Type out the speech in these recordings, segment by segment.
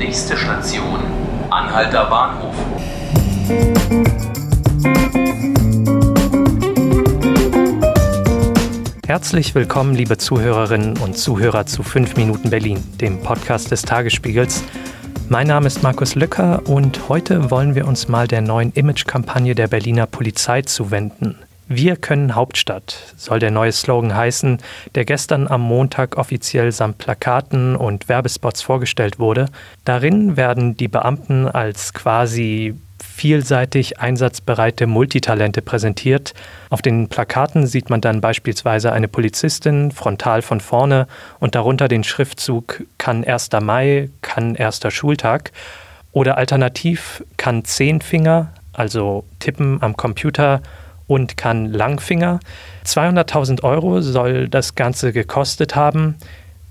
Nächste Station, Anhalter Bahnhof. Herzlich willkommen, liebe Zuhörerinnen und Zuhörer zu 5 Minuten Berlin, dem Podcast des Tagesspiegels. Mein Name ist Markus Lücker und heute wollen wir uns mal der neuen Imagekampagne der Berliner Polizei zuwenden. Wir können Hauptstadt soll der neue Slogan heißen, der gestern am Montag offiziell samt Plakaten und Werbespots vorgestellt wurde. Darin werden die Beamten als quasi vielseitig einsatzbereite Multitalente präsentiert. Auf den Plakaten sieht man dann beispielsweise eine Polizistin frontal von vorne und darunter den Schriftzug kann 1. Mai, kann erster Schultag oder alternativ kann Zehnfinger, also tippen am Computer und kann Langfinger. 200.000 Euro soll das Ganze gekostet haben.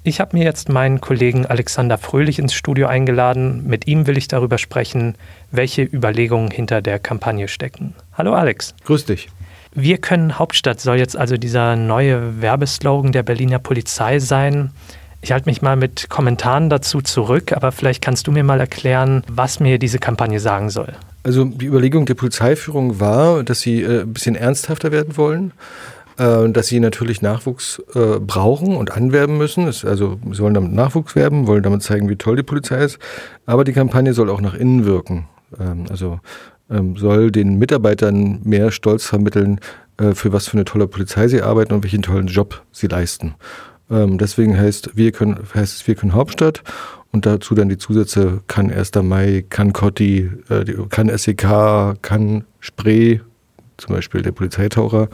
Ich habe mir jetzt meinen Kollegen Alexander Fröhlich ins Studio eingeladen. Mit ihm will ich darüber sprechen, welche Überlegungen hinter der Kampagne stecken. Hallo Alex. Grüß dich. Wir können Hauptstadt soll jetzt also dieser neue Werbeslogan der Berliner Polizei sein. Ich halte mich mal mit Kommentaren dazu zurück, aber vielleicht kannst du mir mal erklären, was mir diese Kampagne sagen soll. Also die Überlegung der Polizeiführung war, dass sie äh, ein bisschen ernsthafter werden wollen, äh, dass sie natürlich Nachwuchs äh, brauchen und anwerben müssen. Das, also sie wollen damit Nachwuchs werben, wollen damit zeigen, wie toll die Polizei ist. Aber die Kampagne soll auch nach innen wirken. Ähm, also ähm, soll den Mitarbeitern mehr Stolz vermitteln, äh, für was für eine tolle Polizei sie arbeiten und welchen tollen Job sie leisten. Ähm, deswegen heißt, wir können, heißt es, wir können Hauptstadt und dazu dann die Zusätze kann 1. Mai, kann Cotti, äh, kann SEK, kann Spree, zum Beispiel der Polizeitaucher.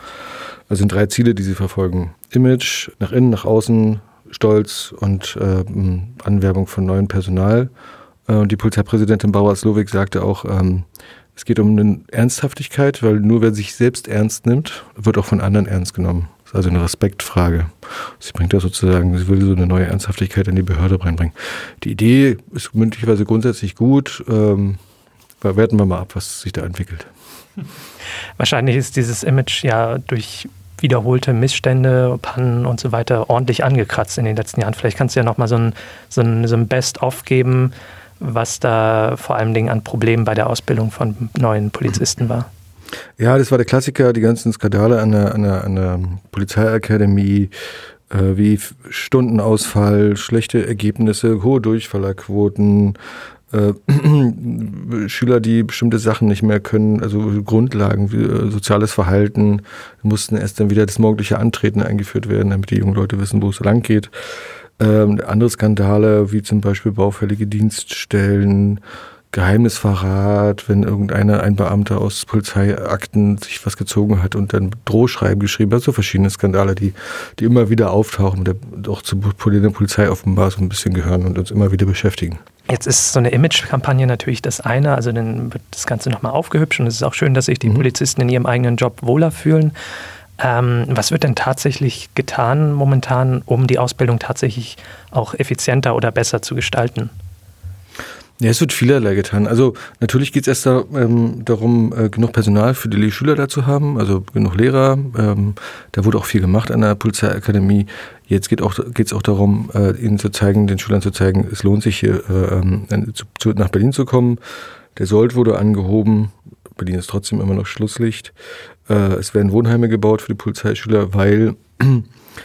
Das sind drei Ziele, die sie verfolgen. Image, nach innen, nach außen, Stolz und äh, Anwerbung von neuem Personal. Äh, und die Polizeipräsidentin Bauer Slowik sagte auch, ähm, es geht um eine Ernsthaftigkeit, weil nur wer sich selbst ernst nimmt, wird auch von anderen ernst genommen also eine Respektfrage. Sie bringt da sozusagen, sie will so eine neue Ernsthaftigkeit in die Behörde reinbringen. Die Idee ist möglicherweise grundsätzlich gut. Ähm, werten wir mal ab, was sich da entwickelt. Wahrscheinlich ist dieses Image ja durch wiederholte Missstände, Pannen und so weiter ordentlich angekratzt in den letzten Jahren. Vielleicht kannst du ja nochmal so ein, so ein, so ein Best-of geben, was da vor allen Dingen an Problemen bei der Ausbildung von neuen Polizisten war. Ja, das war der Klassiker, die ganzen Skandale an der, an der, an der Polizeiakademie, äh, wie Stundenausfall, schlechte Ergebnisse, hohe Durchfallerquoten, äh, Schüler, die bestimmte Sachen nicht mehr können, also Grundlagen wie äh, soziales Verhalten, mussten erst dann wieder das morgendliche Antreten eingeführt werden, damit die jungen Leute wissen, wo es lang geht. Ähm, andere Skandale, wie zum Beispiel baufällige Dienststellen, Geheimnisverrat, wenn irgendeiner, ein Beamter aus Polizeiakten sich was gezogen hat und dann Drohschreiben geschrieben hat, so verschiedene Skandale, die, die immer wieder auftauchen, der auch zur Polizei offenbar so ein bisschen gehören und uns immer wieder beschäftigen. Jetzt ist so eine Image-Kampagne natürlich das eine, also dann wird das Ganze nochmal aufgehübscht und es ist auch schön, dass sich die mhm. Polizisten in ihrem eigenen Job wohler fühlen. Ähm, was wird denn tatsächlich getan momentan, um die Ausbildung tatsächlich auch effizienter oder besser zu gestalten? Ja, es wird vielerlei getan. Also natürlich geht es erst da, ähm, darum, äh, genug Personal für die Schüler da zu haben, also genug Lehrer. Ähm, da wurde auch viel gemacht an der Polizeiakademie. Jetzt geht auch geht es auch darum, äh, ihnen zu zeigen, den Schülern zu zeigen, es lohnt sich hier äh, ähm, zu, zu, nach Berlin zu kommen. Der Sold wurde angehoben. Berlin ist trotzdem immer noch Schlusslicht. Äh, es werden Wohnheime gebaut für die Polizeischüler, weil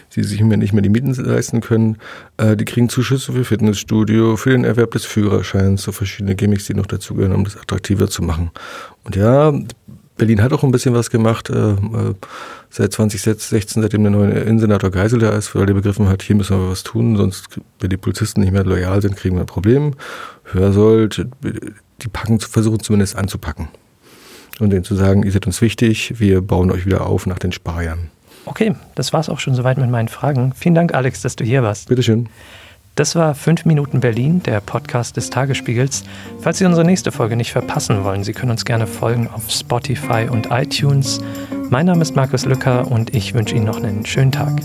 sie sich nicht mehr die Mieten leisten können. Äh, die kriegen Zuschüsse für Fitnessstudio, für den Erwerb des Führerscheins, so verschiedene Gimmicks, die noch dazugehören, um das attraktiver zu machen. Und ja, Berlin hat auch ein bisschen was gemacht. Äh, äh seit 2016, seitdem der neue Innensenator Geisel da ist, weil er begriffen hat, hier müssen wir was tun, sonst, wenn die Polizisten nicht mehr loyal sind, kriegen wir ein Problem. Hörsold, die packen, versuchen zumindest anzupacken. Und denen zu sagen, ihr seid uns wichtig, wir bauen euch wieder auf nach den Sparjahren. Okay, das war es auch schon soweit mit meinen Fragen. Vielen Dank, Alex, dass du hier warst. Bitteschön. Das war 5 Minuten Berlin, der Podcast des Tagesspiegels. Falls Sie unsere nächste Folge nicht verpassen wollen, Sie können uns gerne folgen auf Spotify und iTunes. Mein Name ist Markus Lücker und ich wünsche Ihnen noch einen schönen Tag.